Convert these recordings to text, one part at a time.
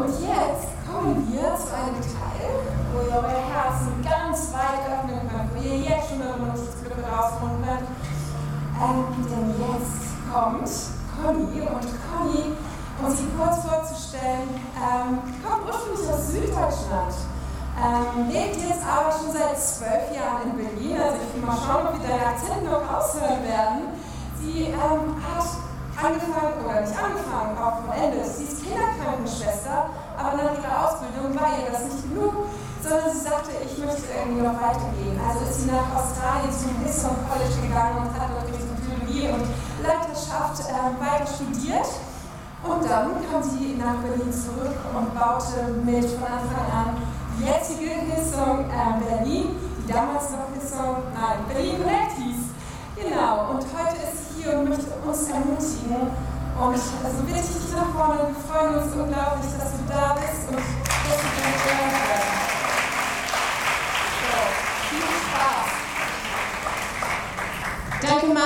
und jetzt kommen wir zu einem Teil, wo ihr euer Herzen ganz weit öffnen könnt, wo ihr jetzt schon eure Notizblöcke rausholen könnt. Ähm, denn jetzt kommt Conny und Conny, um sie kurz vorzustellen, ähm, kommt ursprünglich aus Süddeutschland. Ähm, lebt jetzt aber schon seit zwölf Jahren in Berlin. Also ich will mal schauen, ob wir deine Akzente noch raushören werden. Sie ähm, hat angefangen, oder nicht angefangen, auch von Ende. Sie ist Kinderkrankenschwester, aber nach ihrer Ausbildung war ihr das nicht genug, sondern sie sagte, ich möchte irgendwie noch weitergehen. Also ist sie nach Australien zum Hillsong College gegangen und hat dort Richtung Theologie und Leiterschaft äh, weiter studiert. Und dann kam sie nach Berlin zurück und baute mit von Anfang an die jetzige Hillsong äh, Berlin, die damals noch Hillsong, nein, Berlin Connect hieß. Genau, und heute ist sie hier und möchte uns ermutigen. Und also bitte ich dich nach vorne,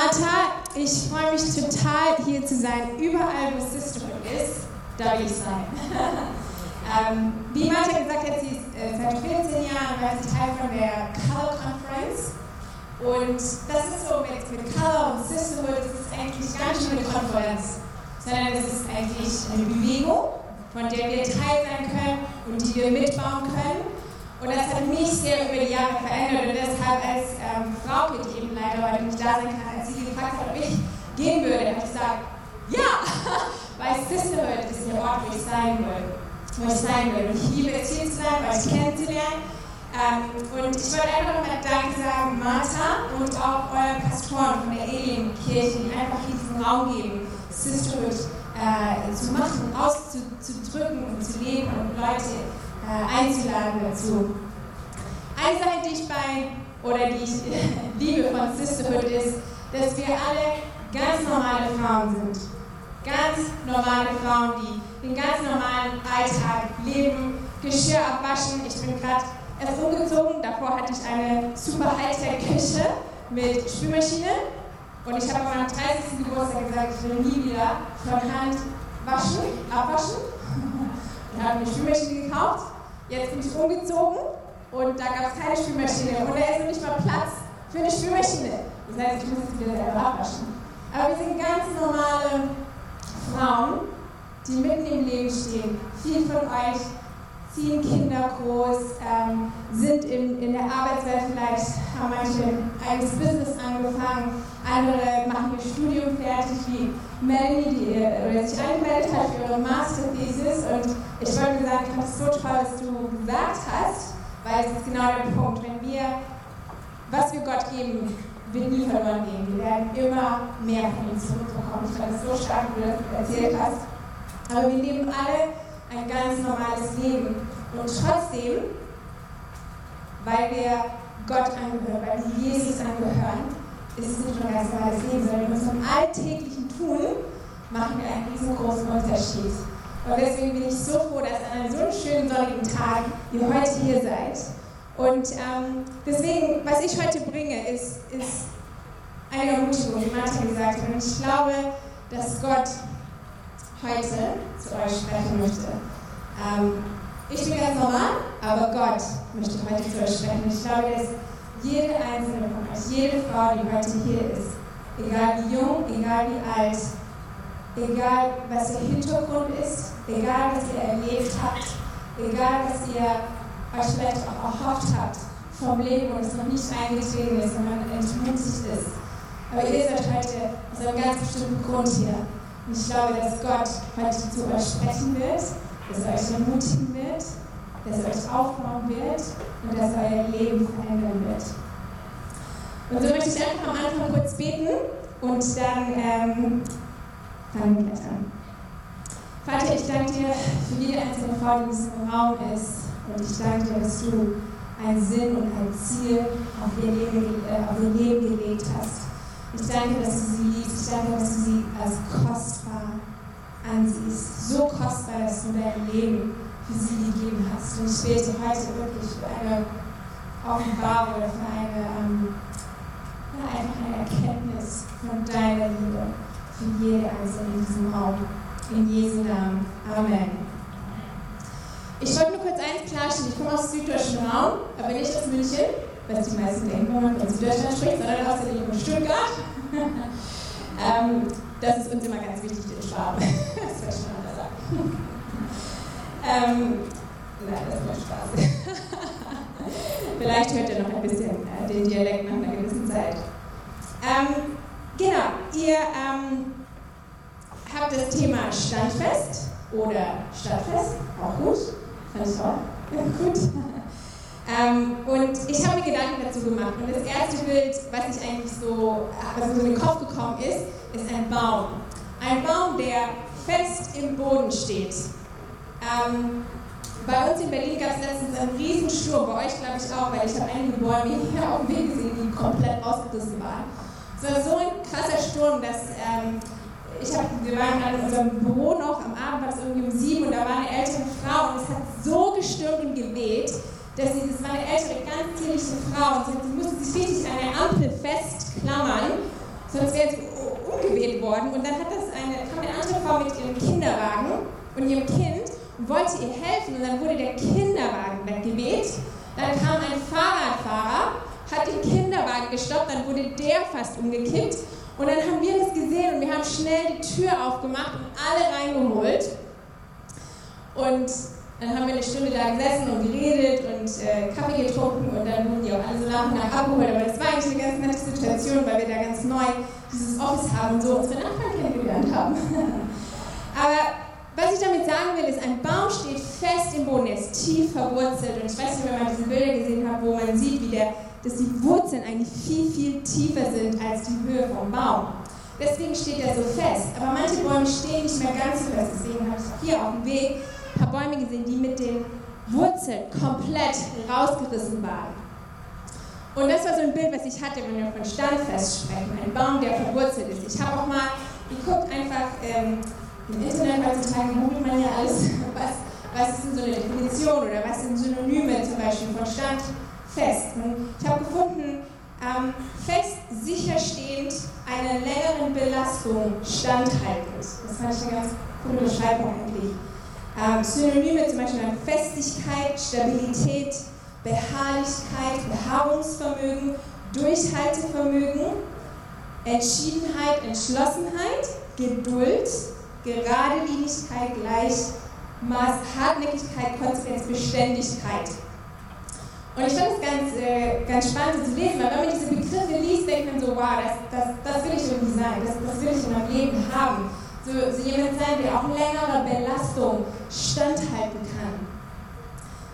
Martha. Ich freue mich total, hier zu sein. Überall, wo Sisterhood ist, da will ich sein. ähm, wie Martha gesagt hat, sie ist äh, seit 14 Jahren war sie Teil von der Color Conference. Und das ist so mit, mit Color und Sisterhood, das ist eigentlich gar nicht nur eine Konferenz, sondern es ist eigentlich eine Bewegung, von der wir Teil sein können und die wir mitbauen können. Und das hat mich sehr über die Jahre verändert und deshalb als ähm, Frau, die eben leider heute nicht da sein kann, gefragt hat, ob ich gehen würde, habe ich gesagt, ja, weil Sisterhood ist der Ort, wo ich sein will. Wo ich sein will. Ich liebe es hier zu sein, euch kennenzulernen. Ähm, und ich wollte einfach mal Danke sagen, Martha und auch euren Pastoren von der Alienkirche, die einfach hier diesen Raum geben, Sisterhood äh, zu machen, auszudrücken und zu leben und Leute äh, einzuladen dazu. Eine Sache, die ich bei, oder die ich liebe von Sisterhood ist, dass wir alle ganz normale Frauen sind. Ganz normale Frauen, die den ganz normalen Alltag leben, Geschirr abwaschen. Ich bin gerade erst umgezogen. Davor hatte ich eine super Hightech-Küche mit Spülmaschine. Und ich habe an meinem 30. Geburtstag gesagt, ich will nie wieder von Hand waschen, abwaschen. Und habe eine Spülmaschine gekauft. Jetzt bin ich umgezogen und da gab es keine Spülmaschine. Und da ist noch nicht mal Platz für eine Spülmaschine. Das heißt, ich muss jetzt wieder selber abwaschen. Aber wir sind ganz normale Frauen, die mitten im Leben stehen. Viele von euch ziehen Kinder groß, ähm, sind in, in der Arbeitswelt vielleicht, haben manche ein Business angefangen, andere machen ihr Studium fertig, wie Melanie, die oder sich angemeldet hat für ihre Masterthesis. Und ich wollte sagen, ich fand es so toll, was du gesagt hast, weil es ist genau der Punkt. Wenn wir, was wir Gott geben, wird nie verloren gehen. Wir werden immer mehr von ihm zurückbekommen. Ich fand es so stark, wie du das erzählt hast. Aber wir leben alle ein ganz normales Leben. Und trotzdem, weil wir Gott angehören, weil wir Jesus angehören, ist es nicht nur ein ganz normales Leben, sondern in unserem alltäglichen Tun machen wir einen riesengroßen Unterschied. Und deswegen bin ich so froh, dass an einem so schönen sonnigen Tag ihr heute hier seid. Und ähm, deswegen, was ich heute bringe, ist, ist eine Ermutigung, wie Martin gesagt hat. Und ich glaube, dass Gott heute zu euch sprechen möchte. Ähm, ich bin ganz normal, aber Gott möchte heute zu euch sprechen. Ich glaube, dass jede einzelne von euch, jede Frau, die heute hier ist, egal wie jung, egal wie alt, egal was ihr Hintergrund ist, egal was ihr erlebt habt, egal was ihr euch vielleicht auch erhofft habt vom Leben und es noch nicht eingetreten ist und man entmutigt ist. Aber ihr seid heute aus einem ganz bestimmten Grund hier. Und ich glaube, dass Gott heute zu euch sprechen wird, dass er euch ermutigen wird, dass er euch aufbauen wird und dass er euer Leben verändern wird. Und so möchte ich einfach am Anfang kurz beten und dann ähm, fangen wir gleich an. Vater, ich danke dir für jede einzelne Frau, die in diesem Raum ist. Und ich danke dir, dass du einen Sinn und ein Ziel auf ihr Leben, äh, auf ihr Leben gelegt hast. Ich danke, dass du sie liebst. Ich danke, dass du sie als kostbar ansiehst. So kostbar, dass du dein Leben für sie gegeben hast. Und ich bete heute wirklich für eine Offenbarung oder für eine, ähm, ja, einfach eine Erkenntnis von deiner Liebe für jede Einzelne in diesem Raum. In Jesu Namen. Amen. Ich wollte nur kurz eins klarstellen, ich komme aus süddeutschen Raum, aber nicht aus München, was die meisten denken, wenn man von Süddeutschland spricht, sondern aus der Nähe von Stuttgart. ähm, das ist uns immer ganz wichtig, den Schwaben. das wollte ich schon mal sagen. ähm, nein, das nur Spaß. Vielleicht hört ihr noch ein bisschen äh, den Dialekt nach einer gewissen Zeit. Ähm, genau, ihr ähm, habt das Thema Standfest oder Stadtfest, auch gut, ich auch gut. Ähm, und ich habe mir Gedanken dazu gemacht. Und das erste Bild, was ich eigentlich so, was mir so in den Kopf gekommen ist, ist ein Baum. Ein Baum, der fest im Boden steht. Ähm, bei uns in Berlin gab es letztens einen Riesensturm, bei euch glaube ich auch, weil ich habe einige Bäume hier auf dem Weg gesehen, die komplett ausgerissen waren. Es war so ein krasser Sturm, dass ähm, ich hab, wir waren an unserem Büro noch, am Abend war es irgendwie um sieben und da war eine ältere Frau und es hat so gestürmt und geweht, dass sie, das war eine ältere, ganz zierliche Frau und sie, musste sich richtig an der Ampel festklammern, sonst wäre sie umgeweht worden. Und dann hat das eine, kam eine andere Frau mit ihrem Kinderwagen und ihrem Kind und wollte ihr helfen und dann wurde der Kinderwagen weggeweht. Dann kam ein Fahrradfahrer, hat den Kinderwagen gestoppt, dann wurde der fast umgekippt und dann haben wir das gesehen und wir haben schnell die Tür aufgemacht und alle reingeholt. Und dann haben wir eine Stunde da gesessen und geredet und äh, Kaffee getrunken und dann wurden die auch alle so nach und nach abgeholt. Aber das war eigentlich eine ganz nette Situation, weil wir da ganz neu dieses Office haben und so unsere Nachbarn kennengelernt haben. Aber was ich damit sagen will, ist, ein Baum steht fest im Boden, er ist tief verwurzelt. Und ich weiß nicht, wenn man diese Bilder gesehen hat, wo man sieht, wie der dass die Wurzeln eigentlich viel, viel tiefer sind als die Höhe vom Baum. Deswegen steht er so fest. Aber manche Bäume stehen nicht mehr ganz so fest. Deswegen habe ich hier auf dem Weg ein paar Bäume gesehen, die mit den Wurzeln komplett rausgerissen waren. Und das war so ein Bild, was ich hatte, wenn wir von Standfest sprechen. Ein Baum, der verwurzelt ist. Ich habe auch mal geguckt, einfach ähm, im Internet heutzutage googelt man ja alles, was, was ist denn so eine Definition oder was sind Synonyme zum Beispiel von Standfest fest. Und ich habe gefunden, ähm, fest, sicherstehend, einer längeren Belastung standhaltend. Das fand ich eine ganz coole Beschreibung eigentlich. Ähm, Synonyme zum Beispiel Festigkeit, Stabilität, Beharrlichkeit, Beharrungsvermögen, Durchhaltevermögen, Entschiedenheit, Entschlossenheit, Geduld, Geradelinigkeit, Gleichmaß, Hartnäckigkeit, Konsequenz, Beständigkeit. Und ich finde es ganz, äh, ganz spannend zu lesen, weil wenn man diese Begriffe liest, denkt man so, wow, das, das, das will ich irgendwie sein, das, das will ich in meinem Leben haben. So, so jemand sein, der auch längere Belastung standhalten kann.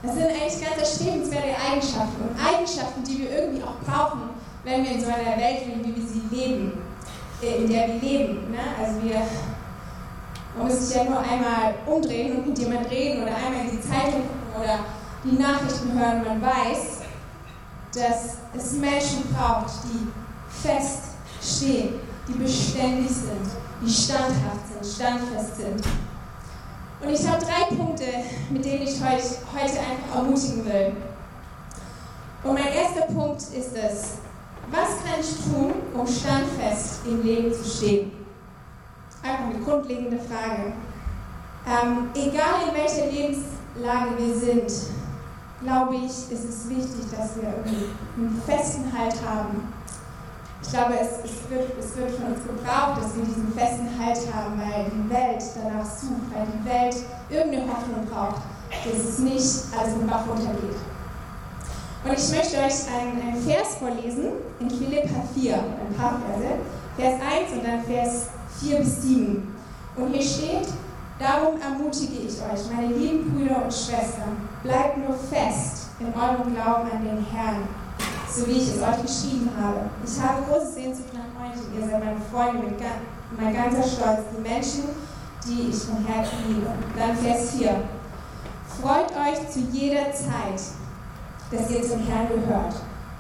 Das sind eigentlich ganz erstrebenswerte Eigenschaften und Eigenschaften, die wir irgendwie auch brauchen, wenn wir in so einer Welt leben, wie wir sie leben, äh, in der wir leben. Ne? Also wir, man muss sich ja nur einmal umdrehen und mit jemandem reden oder einmal in die Zeitung gucken oder die Nachrichten hören, man weiß, dass es Menschen braucht, die fest stehen, die beständig sind, die standhaft sind, standfest sind. Und ich habe drei Punkte, mit denen ich euch heute einfach ermutigen will. Und mein erster Punkt ist es, was kann ich tun, um standfest im Leben zu stehen? Einfach eine grundlegende Frage. Ähm, egal in welcher Lebenslage wir sind, glaube ich, ist es wichtig, dass wir einen festen Halt haben. Ich glaube, es, es, wird, es wird von uns gebraucht, dass wir diesen festen Halt haben, weil die Welt danach sucht, weil die Welt irgendeine Hoffnung braucht, dass es nicht alles im Bach runtergeht. Und ich möchte euch einen, einen Vers vorlesen in Philippa 4, ein paar Verse, Vers 1 und dann Vers 4 bis 7. Und hier steht, Darum ermutige ich euch, meine lieben Brüder und Schwestern, bleibt nur fest in eurem Glauben an den Herrn, so wie ich es euch geschrieben habe. Ich habe große Sehnsucht nach euch ihr seid meine Freunde, mit mein ganzer Stolz, die Menschen, die ich von Herzen liebe. Dann Vers 4. Freut euch zu jeder Zeit, dass ihr zum Herrn gehört.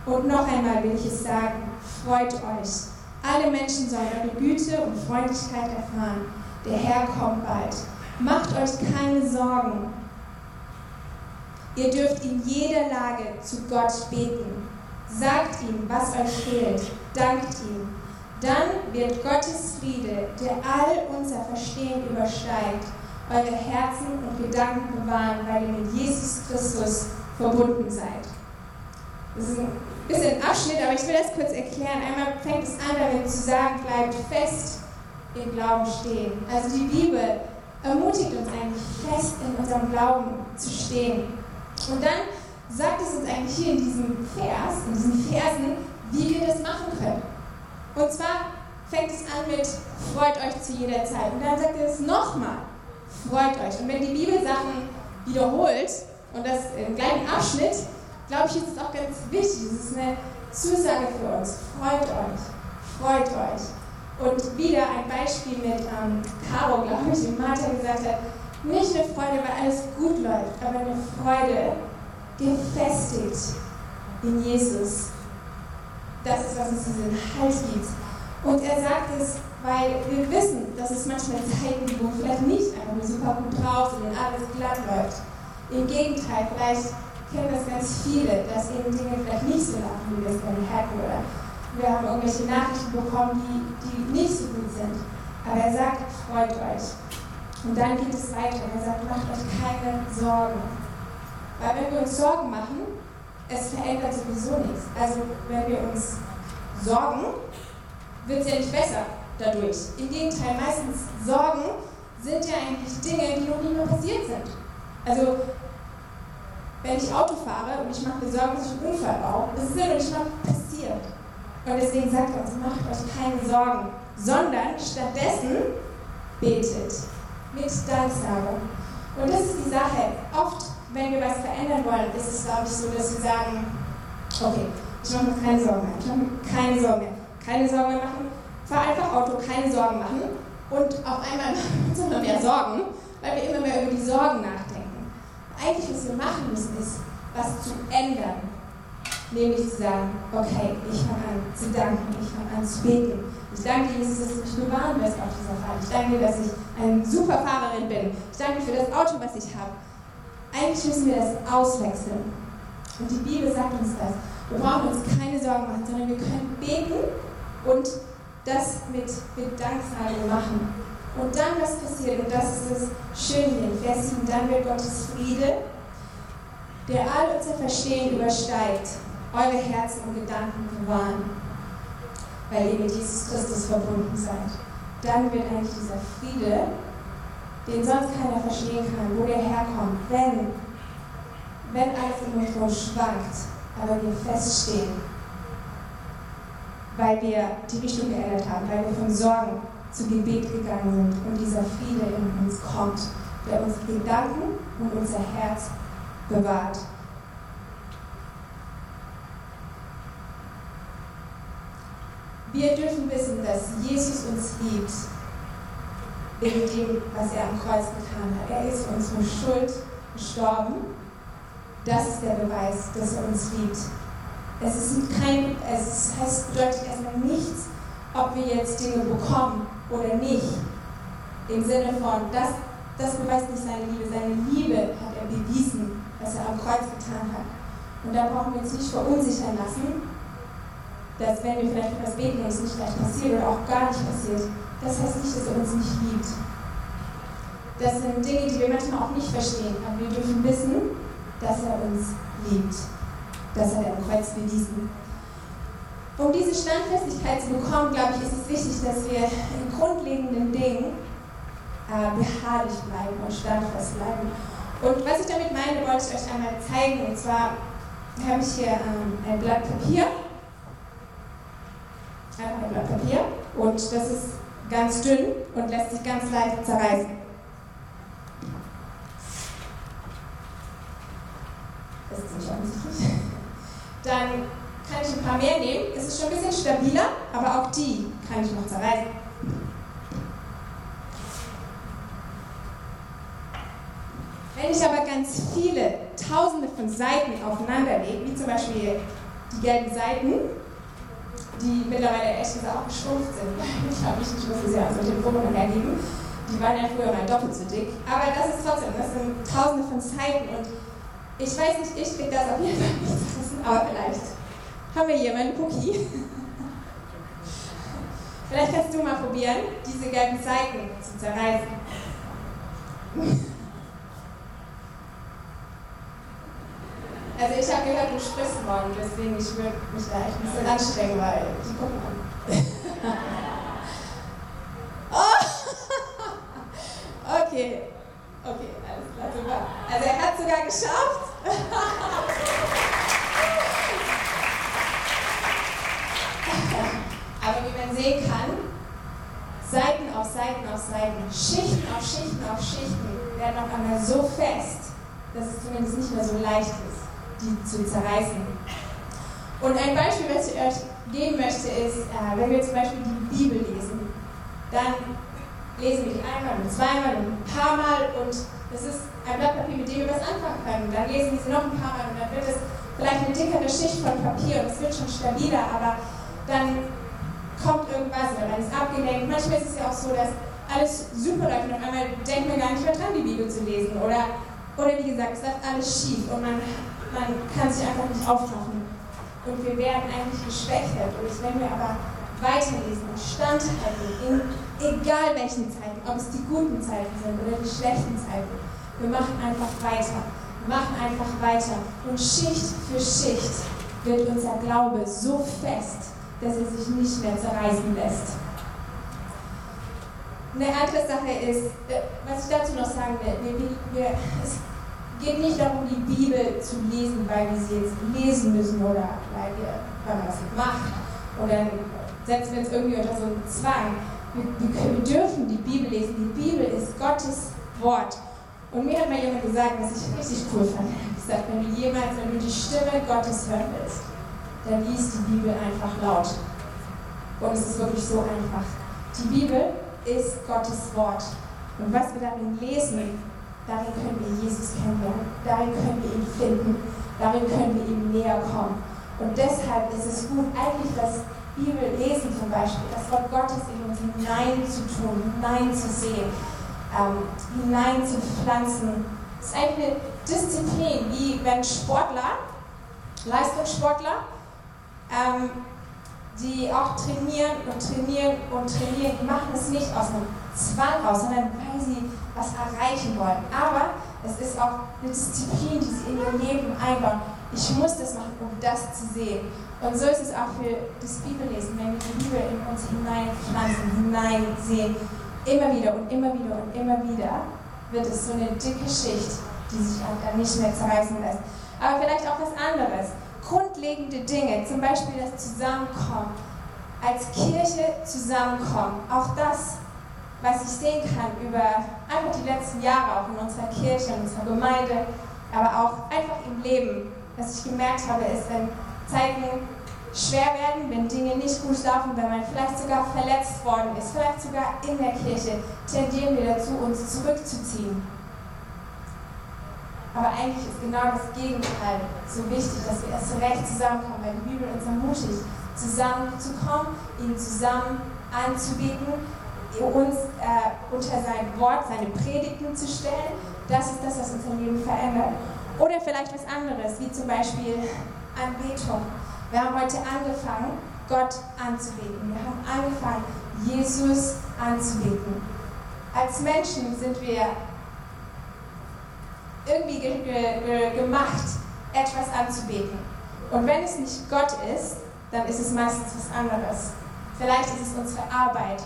Und noch einmal will ich es sagen, freut euch. Alle Menschen sollen eure Güte und Freundlichkeit erfahren der Herr kommt bald. Macht euch keine Sorgen. Ihr dürft in jeder Lage zu Gott beten. Sagt ihm, was euch fehlt. Dankt ihm. Dann wird Gottes Friede, der all unser Verstehen übersteigt, eure Herzen und Gedanken bewahren, weil ihr mit Jesus Christus verbunden seid. Das ist ein bisschen Abschnitt, aber ich will das kurz erklären. Einmal fängt es an, damit zu sagen, bleibt fest im Glauben stehen. Also die Bibel ermutigt uns eigentlich fest in unserem Glauben zu stehen. Und dann sagt es uns eigentlich hier in diesem Vers, in diesen Versen, wie wir das machen können. Und zwar fängt es an mit freut euch zu jeder Zeit. Und dann sagt es nochmal, freut euch. Und wenn die Bibel Sachen wiederholt, und das im gleichen Abschnitt, glaube ich, ist es auch ganz wichtig. Es ist eine Zusage für uns. Freut euch. Freut euch. Und wieder ein Beispiel mit ähm, Caro, glaube ich, wie Martha gesagt hat, nicht eine Freude, weil alles gut läuft, aber eine Freude gefestigt in Jesus. Das ist, was uns diesen Halt gibt. Und er sagt es, weil wir wissen, dass es manchmal Zeiten gibt, wo vielleicht nicht einfach nur super gut drauf sind und alles glatt läuft. Im Gegenteil, vielleicht kennen das ganz viele, dass eben Dinge vielleicht nicht so laufen, wie wir es gerne hätten oder wir haben irgendwelche Nachrichten bekommen, die, die nicht so gut sind. Aber er sagt, freut euch. Und dann geht es weiter. Er sagt, macht euch keine Sorgen. Weil wenn wir uns Sorgen machen, es verändert sowieso nichts. Also wenn wir uns sorgen, wird es ja nicht besser dadurch. Im Gegenteil, meistens Sorgen sind ja eigentlich Dinge, die noch nie mehr passiert sind. Also, wenn ich Auto fahre und ich mache mir Sorgen, dass ich einen Unfall baue, das ist ja noch nicht mal passiert. Und deswegen sagt er uns, macht euch keine Sorgen, sondern stattdessen betet mit Danksagung. Und das ist die Sache. Oft, wenn wir was verändern wollen, ist es, glaube ich, so, dass wir sagen, okay, ich mache mir keine Sorgen mehr, ich mache mir keine Sorgen mehr, keine Sorgen mehr machen, fahr einfach Auto, keine Sorgen machen und auf einmal machen wir uns immer mehr Sorgen, weil wir immer mehr über die Sorgen nachdenken. Eigentlich, was wir machen müssen, ist, was zu ändern. Nämlich zu sagen, okay, ich fange an zu danken, ich fange an zu beten. Ich danke Jesus, dass du mich bewahren wirst auf dieser Fahrt. Ich danke dir, dass ich eine super Fahrerin bin. Ich danke für das Auto, was ich habe. Eigentlich müssen wir das auswechseln. Und die Bibel sagt uns das. Wir brauchen uns keine Sorgen machen, sondern wir können beten und das mit, mit Danksagung machen. Und dann, was passiert, und das ist das Schöne hier Vers 7, dann wird Gottes Friede, der all unser Verstehen übersteigt, eure Herzen und Gedanken bewahren, weil ihr mit Jesus Christus verbunden seid. Dann wird eigentlich dieser Friede, den sonst keiner verstehen kann, wo der herkommt, wenn, wenn alles in uns so schwankt, aber wir feststehen, weil wir die Richtung geändert haben, weil wir von Sorgen zu Gebet gegangen sind und dieser Friede in uns kommt, der unsere Gedanken und unser Herz bewahrt. Wir dürfen wissen, dass Jesus uns liebt, wegen dem, was er am Kreuz getan hat. Er ist für unsere Schuld gestorben. Das ist der Beweis, dass er uns liebt. Es ist kein, es heißt, bedeutet erstmal nichts, ob wir jetzt Dinge bekommen oder nicht. Im Sinne von, das, das beweist nicht seine Liebe. Seine Liebe hat er bewiesen, was er am Kreuz getan hat. Und da brauchen wir uns nicht verunsichern lassen, dass wenn wir vielleicht etwas beten, es nicht gleich passiert oder auch gar nicht passiert. Das heißt nicht, dass er uns nicht liebt. Das sind Dinge, die wir manchmal auch nicht verstehen, aber wir dürfen wissen, dass er uns liebt. Das hat er am Kreuz bewiesen. Um diese Standfestigkeit zu bekommen, glaube ich, ist es wichtig, dass wir in grundlegenden Dingen äh, beharrlich bleiben und standfest bleiben. Und was ich damit meine, wollte ich euch einmal zeigen. Und zwar habe ich hier ähm, ein Blatt Papier einfach ein Blatt Papier und das ist ganz dünn und lässt sich ganz leicht zerreißen. Das ist nicht offensichtlich. Dann kann ich ein paar mehr nehmen. Es ist schon ein bisschen stabiler, aber auch die kann ich noch zerreißen. Wenn ich aber ganz viele, tausende von Seiten aufeinander lege, wie zum Beispiel die gelben Seiten, die mittlerweile gesagt auch geschrumpft sind. Ich mich nicht mehr so sehr aus dem Forum hergeben. Die waren ja früher mal doppelt so dick. Aber das ist trotzdem, das sind tausende von Zeiten und ich weiß nicht, ich krieg das auf jeden Fall nicht aber vielleicht haben wir hier meinen Cookie. vielleicht kannst du mal probieren, diese gelben Seiten zu zerreißen. Also ich habe gehört, du sprichst morgen, deswegen ich würde mich da echt ein bisschen anstrengen, weil die gucken an. oh. Okay, okay, alles klar, super. Also er hat sogar geschafft. Aber wie man sehen kann, Seiten auf Seiten auf Seiten, Schichten auf Schichten auf Schichten werden auf einmal so fest, dass es zumindest nicht mehr so leicht ist die zu zerreißen. Und ein Beispiel, was geben möchte, ist, äh, wenn wir zum Beispiel die Bibel lesen, dann lesen wir die einmal und zweimal und ein paar Mal und das ist ein Blatt Papier, mit dem wir was anfangen können. Dann lesen wir sie noch ein paar Mal und dann wird es vielleicht eine dickere Schicht von Papier und es wird schon stabiler, aber dann kommt irgendwas oder man ist abgelenkt. Manchmal ist es ja auch so, dass alles super läuft und auf einmal denkt man gar nicht mehr dran, die Bibel zu lesen. Oder, oder wie gesagt, es läuft alles schief und man man kann sich einfach nicht aufmachen. Und wir werden eigentlich geschwächert. Und wenn wir aber weiterlesen und standhalten, in egal welchen Zeiten, ob es die guten Zeiten sind oder die schlechten Zeiten, wir machen einfach weiter. Wir machen einfach weiter. Und Schicht für Schicht wird unser Glaube so fest, dass er sich nicht mehr zerreißen lässt. Eine andere Sache ist, äh, was ich dazu noch sagen will, wir, wir, es geht nicht darum, die Bibel zu lesen, weil wir sie jetzt lesen müssen oder weil, wir, weil man das macht. Oder setzen wir uns irgendwie unter so einen Zwang. Wir, wir, dürfen die Bibel lesen. Die Bibel ist Gottes Wort. Und mir hat mal jemand gesagt, was ich richtig cool fand. Er hat gesagt, wenn du jemals, wenn du die Stimme Gottes hören willst, dann liest die Bibel einfach laut. Und es ist wirklich so einfach. Die Bibel ist Gottes Wort. Und was wir darin lesen, Darin können wir Jesus kennenlernen. Darin können wir ihn finden. Darin können wir ihm näher kommen. Und deshalb ist es gut, eigentlich das Bibel lesen zum Beispiel, das Wort Gottes in uns hinein zu tun, hinein zu sehen, ähm, hinein zu pflanzen. Es ist eine Disziplin, wie wenn Sportler, Leistungssportler, ähm, die auch trainieren und trainieren und trainieren, die machen es nicht aus einem Zwang raus, sondern weil sie was erreichen wollen. Aber es ist auch eine Disziplin, die sie in ihr Leben einbauen. Ich muss das machen, um das zu sehen. Und so ist es auch für das Bibellesen, wenn wir die Bibel in uns hineinpflanzen, hineinsehen, immer wieder und immer wieder und immer wieder, wird es so eine dicke Schicht, die sich dann nicht mehr zerreißen lässt. Aber vielleicht auch was anderes. Grundlegende Dinge, zum Beispiel das Zusammenkommen, als Kirche zusammenkommen, auch das was ich sehen kann über einfach die letzten Jahre auch in unserer Kirche, in unserer Gemeinde, aber auch einfach im Leben, was ich gemerkt habe, ist, wenn Zeiten schwer werden, wenn Dinge nicht gut laufen, wenn man vielleicht sogar verletzt worden ist, vielleicht sogar in der Kirche, tendieren wir dazu, uns zurückzuziehen. Aber eigentlich ist genau das Gegenteil so wichtig, dass wir erst recht zusammenkommen, weil die Bibel uns ermutigt, zusammenzukommen, ihn zusammen anzubieten, uns äh, unter sein Wort, seine Predigten zu stellen, das ist das, was unser Leben verändert. Oder vielleicht was anderes, wie zum Beispiel Anbetung. Wir haben heute angefangen, Gott anzubeten. Wir haben angefangen, Jesus anzubeten. Als Menschen sind wir irgendwie ge ge gemacht, etwas anzubeten. Und wenn es nicht Gott ist, dann ist es meistens was anderes. Vielleicht ist es unsere Arbeit,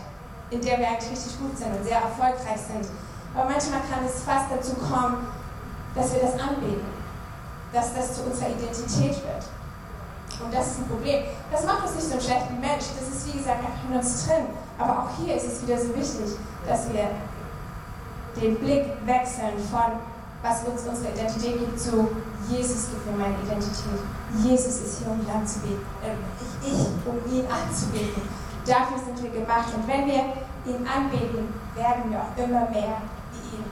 in der wir eigentlich richtig gut sind und sehr erfolgreich sind. Aber manchmal kann es fast dazu kommen, dass wir das anbeten, dass das zu unserer Identität wird. Und das ist ein Problem. Das macht uns nicht so einen schlechten Mensch. Das ist, wie gesagt, einfach in uns drin. Aber auch hier ist es wieder so wichtig, dass wir den Blick wechseln von, was uns unsere Identität gibt, zu Jesus gibt mir meine Identität. Jesus ist hier, um ihn anzubeten. Äh, ich, ich, um ihn anzubeten. Dafür sind wir gemacht. Und wenn wir ihn anbeten, werden wir auch immer mehr wie ihn.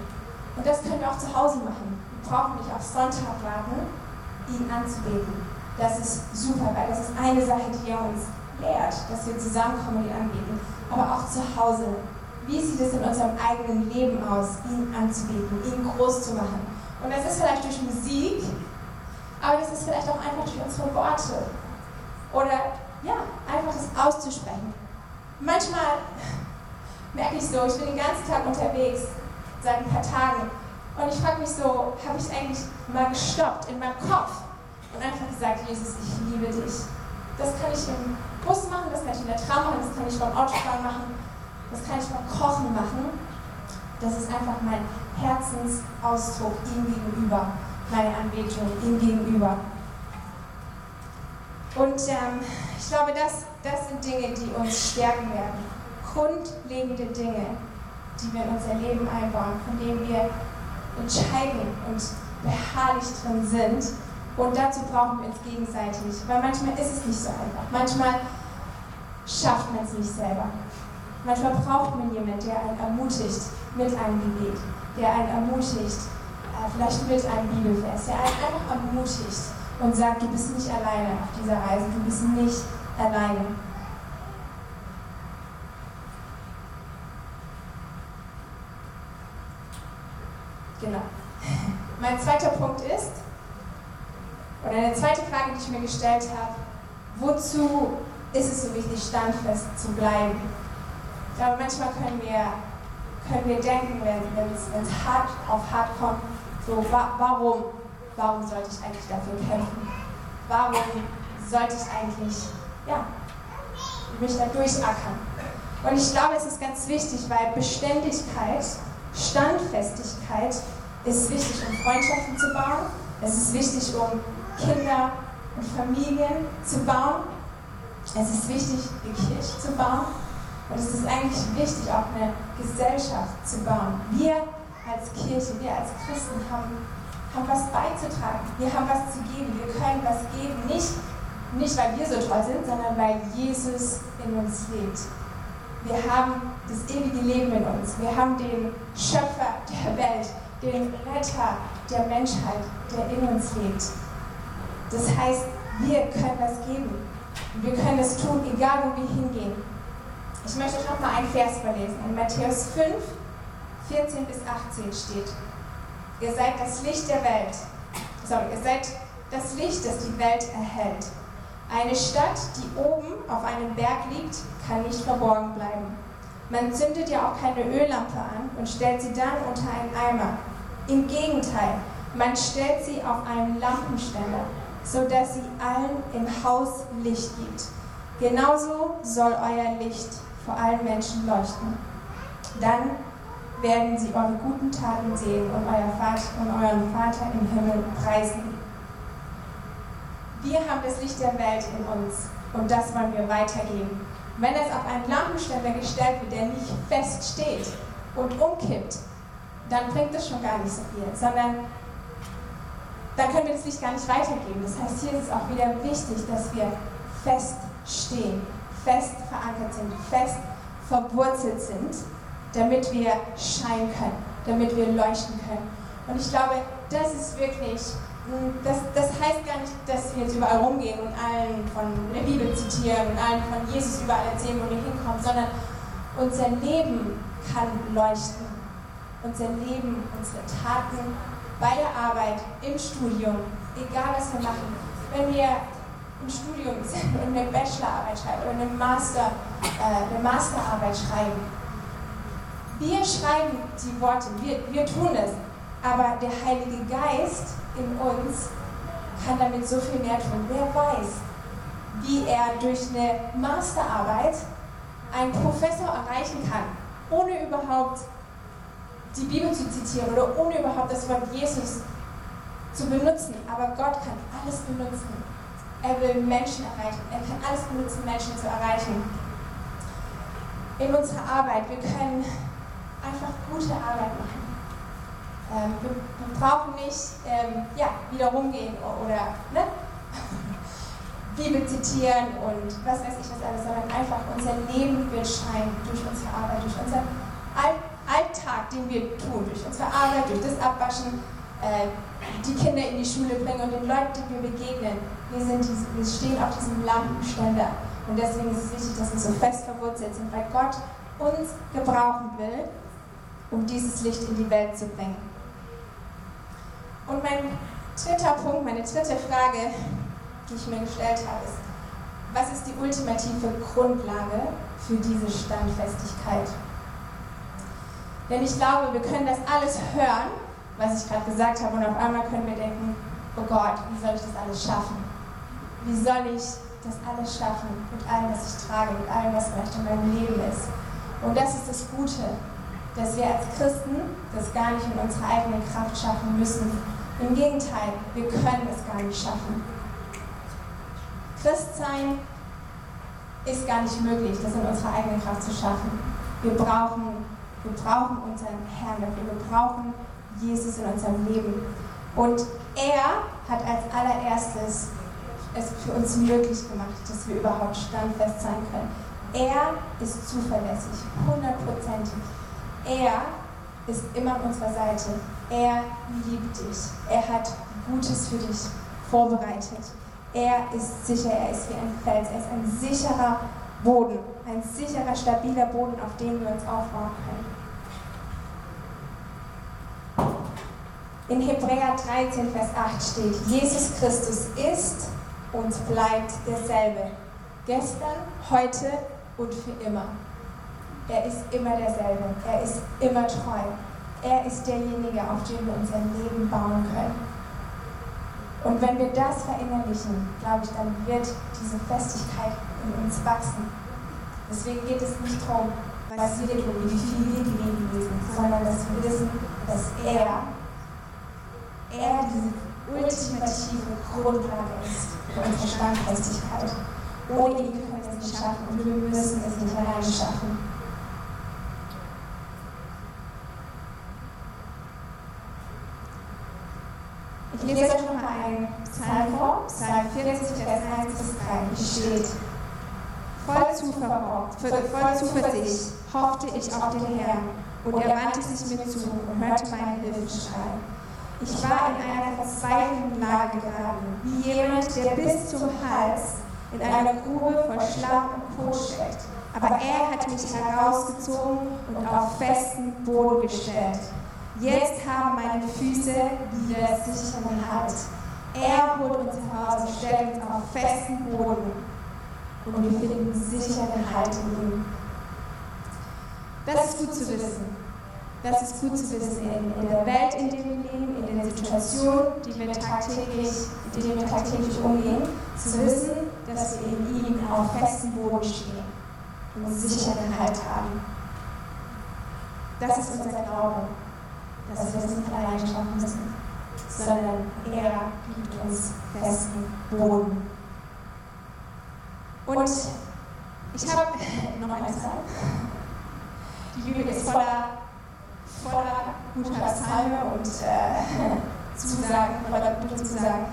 Und das können wir auch zu Hause machen. Wir brauchen nicht auf Sonntag warten, ihn anzubeten. Das ist super, weil das ist eine Sache, die er uns lehrt, dass wir zusammenkommen und ihn anbeten. Aber auch zu Hause. Wie sieht es in unserem eigenen Leben aus, ihn anzubeten, ihn groß zu machen? Und das ist vielleicht durch Musik, aber das ist vielleicht auch einfach durch unsere Worte. Oder ja, einfach das auszusprechen manchmal merke ich so, ich bin den ganzen Tag unterwegs seit ein paar Tagen. Und ich frage mich so, habe ich eigentlich mal gestoppt in meinem Kopf und einfach gesagt, Jesus, ich liebe dich. Das kann ich im Bus machen, das kann ich in der Tram machen, das kann ich beim Autofahren machen, das kann ich beim Kochen machen. Das ist einfach mein Herzensausdruck ihm gegenüber, meine Anbetung ihm gegenüber. Und ähm, ich glaube, das, das sind Dinge, die uns stärken werden. Grundlegende Dinge, die wir in unser Leben einbauen, von denen wir entscheiden und beharrlich drin sind. Und dazu brauchen wir uns gegenseitig, weil manchmal ist es nicht so einfach. Manchmal schafft man es nicht selber. Manchmal braucht man jemanden, der einen ermutigt mit einem Gebet, der einen ermutigt, äh, vielleicht mit einem Bibelvers, der einen einfach ermutigt und sagt, du bist nicht alleine auf dieser Reise, du bist nicht alleine. Genau. Mein zweiter Punkt ist, oder eine zweite Frage, die ich mir gestellt habe, wozu ist es so wichtig, standfest zu bleiben? Ich glaube, manchmal können wir, können wir denken, wenn, wenn es hart auf hart kommt, so, wa warum, warum sollte ich eigentlich dafür kämpfen? Warum sollte ich eigentlich, ja, mich da durchackern? Und ich glaube, es ist ganz wichtig, weil Beständigkeit, Standfestigkeit ist wichtig, um Freundschaften zu bauen. Es ist wichtig, um Kinder und Familien zu bauen. Es ist wichtig, die Kirche zu bauen. Und es ist eigentlich wichtig, auch eine Gesellschaft zu bauen. Wir als Kirche, wir als Christen haben, haben was beizutragen. Wir haben was zu geben. Wir können was geben. Nicht, nicht, weil wir so toll sind, sondern weil Jesus in uns lebt. Wir haben das ewige Leben in uns. Wir haben den Schöpfer der Welt, den Retter der Menschheit, der in uns lebt. Das heißt, wir können das geben. Wir können es tun, egal wo wir hingehen. Ich möchte euch nochmal einen Vers verlesen. In Matthäus 5, 14 bis 18 steht, ihr seid das Licht der Welt. Sorry, ihr seid das Licht, das die Welt erhält. Eine Stadt, die oben auf einem Berg liegt, kann nicht verborgen bleiben. Man zündet ja auch keine Öllampe an und stellt sie dann unter einen Eimer. Im Gegenteil, man stellt sie auf einen Lampenständer so dass sie allen im Haus Licht gibt. Genauso soll euer Licht vor allen Menschen leuchten. Dann werden sie eure guten Taten sehen und, euer Vater, und euren Vater im Himmel preisen. Wir haben das Licht der Welt in uns und das wollen wir weitergeben. Wenn es auf einen Lampenständer gestellt wird, der nicht fest steht und umkippt, dann bringt es schon gar nicht so viel, sondern dann können wir das Licht gar nicht weitergeben. Das heißt, hier ist es auch wieder wichtig, dass wir fest stehen, fest verankert sind, fest verwurzelt sind, damit wir scheinen können, damit wir leuchten können. Und ich glaube, das ist wirklich, das, das heißt gar nicht, dass wir jetzt überall rumgehen und allen von der Bibel zitieren und allen von Jesus überall erzählen, wo wir hinkommen, sondern unser Leben kann leuchten. Unser Leben, unsere Taten, bei der Arbeit, im Studium, egal was wir machen, wenn wir im Studium sind und eine Bachelorarbeit schreiben oder eine, Master, äh, eine Masterarbeit schreiben, wir schreiben die Worte, wir, wir tun es, aber der Heilige Geist in uns kann damit so viel mehr tun. Wer weiß, wie er durch eine Masterarbeit einen Professor erreichen kann, ohne überhaupt die Bibel zu zitieren oder ohne überhaupt das Wort Jesus zu benutzen. Aber Gott kann alles benutzen. Er will Menschen erreichen. Er kann alles benutzen, Menschen zu erreichen. In unserer Arbeit, wir können einfach gute Arbeit machen. Ähm, wir, wir, brauchen nicht ähm, ja, wieder rumgehen oder ne? Bibel zitieren und was weiß ich was alles, sondern einfach unser Leben wird scheinen durch unsere Arbeit, durch unser Alltag Alltag, den wir tun, durch unsere Arbeit, durch das Abwaschen, äh, die Kinder in die Schule bringen und den Leuten, die wir begegnen, wir, sind, wir stehen auf diesem Lampenständer. Und deswegen ist es wichtig, dass wir so fest verwurzelt sind, weil Gott uns gebrauchen will, um dieses Licht in die Welt zu bringen. Und mein dritter Punkt, meine dritte Frage, die ich mir gestellt habe, ist, was ist die ultimative Grundlage für diese Standfestigkeit? Denn ich glaube, wir können das alles hören, was ich gerade gesagt habe, und auf einmal können wir denken, oh Gott, wie soll ich das alles schaffen? Wie soll ich das alles schaffen mit allem, was ich trage, mit allem, was vielleicht in meinem Leben ist? Und das ist das Gute, dass wir als Christen das gar nicht in unserer eigenen Kraft schaffen müssen. Im Gegenteil, wir können es gar nicht schaffen. Christsein ist gar nicht möglich, das in unserer eigenen Kraft zu schaffen. Wir brauchen, wir brauchen unseren Herrn dafür. Wir brauchen Jesus in unserem Leben. Und er hat als allererstes es für uns möglich gemacht, dass wir überhaupt standfest sein können. Er ist zuverlässig, hundertprozentig. Er ist immer an unserer Seite. Er liebt dich. Er hat Gutes für dich vorbereitet. Er ist sicher, er ist wie ein Fels, er ist ein sicherer Boden, ein sicherer, stabiler Boden, auf dem wir uns aufbauen können. In Hebräer 13, Vers 8 steht, Jesus Christus ist und bleibt derselbe. Gestern, heute und für immer. Er ist immer derselbe. Er ist immer treu. Er ist derjenige, auf dem wir unser Leben bauen können. Und wenn wir das verinnerlichen, glaube ich, dann wird diese Festigkeit in uns wachsen. Deswegen geht es nicht darum, was wir tun, wie viel wir die Bibel lesen, sondern dass wir wissen, dass er, er diese ultimative Grundlage ist für unsere Standfestigkeit. Ohne ihn können wir es nicht schaffen und wir müssen es nicht allein schaffen. Ich lese euch noch mal einen Psalm vor, Psalm 40, Vers 1 bis 3. Hier steht, voll, voll Zuversicht hoffte ich auf den Herrn und er wandte sich mir zu und hörte meinen Hilfeschrei. Ich war in einer verzweifelten Lage geraten, wie jemand, der bis zum Hals in einer Grube voll Schlamm und Kot steckt. Aber er hat mich herausgezogen und auf festen Boden gestellt. Jetzt haben meine Füße wieder sicheren Halt. Er holt uns heraus und stellt uns auf festen Boden. Und wir finden sicheren Halt in ihm. Das ist gut zu wissen. Das ist gut zu wissen in, der Welt, in der wir leben, in der Situation, die wir tagtäglich, in der wir tagtäglich umgehen, zu wissen, dass wir in ihm auf festen Boden stehen und sicheren Halt haben. Das ist unser Glaube dass wir es nicht allein schaffen müssen, sondern er gibt uns festen Boden. Und ich habe noch eine Zahl. Die Bibel ist voller, voller guter Psalme und äh, Zusagen, voller guter Zusagen.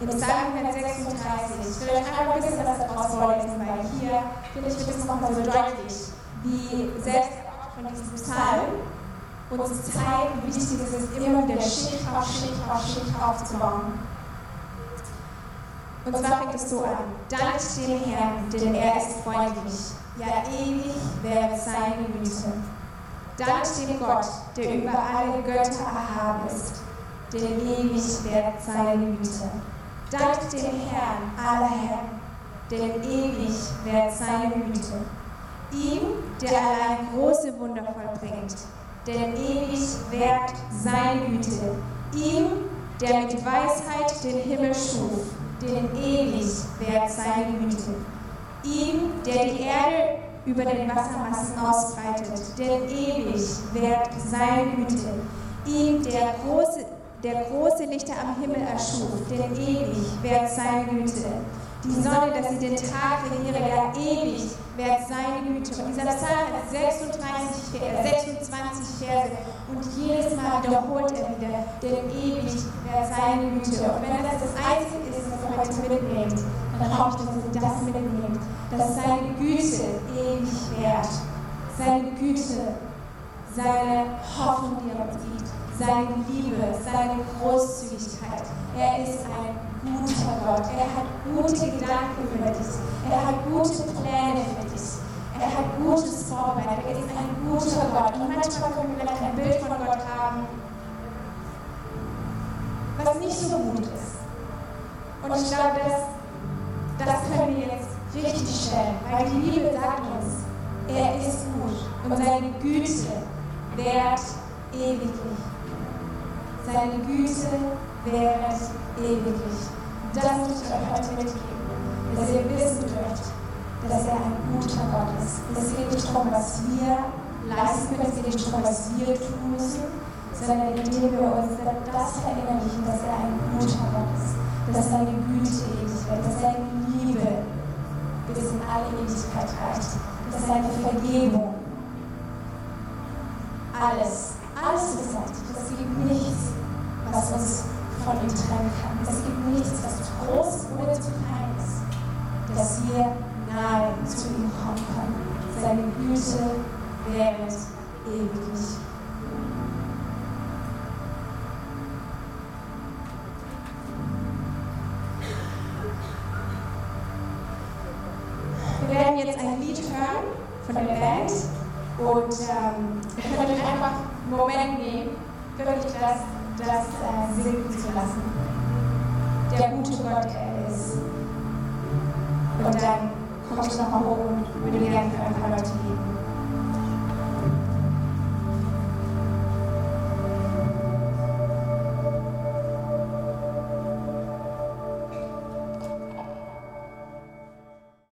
Im Psalm 136, ich will euch einmal ein bisschen was daraus vorlesen, weil hier finde ich, wird es nochmal so deutlich, wie selbst von diesem Psalm uns zeigen, wie wichtig es ist, immer wieder Schicht auf Schicht auf Schicht aufzubauen. Und zwar fängt es so an. Dank dem Herrn, denn er ist freundlich. Ja, ewig wäre seine Güte. Dank dem Gott, der über alle Götter erhaben ist, denn ewig wäre seine Güte. Dank dem Herrn aller Herren, denn ewig wäre seine Güte. Ihm, der allein große Wunder vollbringt, denn ewig währt seine Güte. Ihm, der mit Weisheit den Himmel schuf, denn ewig währt seine Güte. Ihm, der die Erde über den Wassermassen ausbreitet, denn ewig währt seine Güte. Ihm, der große, der große Lichter am Himmel erschuf, denn ewig währt seine Güte die Sonne, dass sie den Tag regiere, ja ewig wert seine Güte. Und dieser Psalm hat 36 Verse, 26 Verse und jedes Mal wiederholt er wieder, denn ewig wert seine Güte. Und wenn das das Einzige ist, was ihr heute mitnehmt, dann hoffe ich, dass ihr das mitnehmt, dass seine Güte ewig wert, seine Güte, seine Hoffnung, die er uns gibt, seine Liebe, seine Großzügigkeit. Er ist ein guter Gott. Er hat gute Gedanken über dich. Er hat gute Pläne für dich. Er hat Gutes vorbereitet. Er ist ein guter Gott. Und manchmal können wir vielleicht ein Bild von Gott haben, was nicht so gut ist. Und ich glaube, das, das können wir jetzt richtig stellen, weil die Bibel sagt uns, er ist gut und seine Güte währt ewiglich. Seine Güte währt ewiglich. Das möchte ich euch heute mitgeben, dass ihr wissen dürft, dass er ein guter Gott ist. Es geht nicht darum, was wir leisten können, es geht nicht darum, was wir tun müssen, sondern indem wir uns das verinnerlichen, dass er ein guter Gott ist, dass seine Güte ewig wird, dass seine Liebe bis in alle Ewigkeit reicht, dass seine Vergebung alles, alles beseitigt. Es gibt nichts, was uns von ihm trennen kann. Es gibt nichts, was zu groß oder zu klein ist, dass wir nahe zu ihm kommen können. Seine Güte währt ewiglich.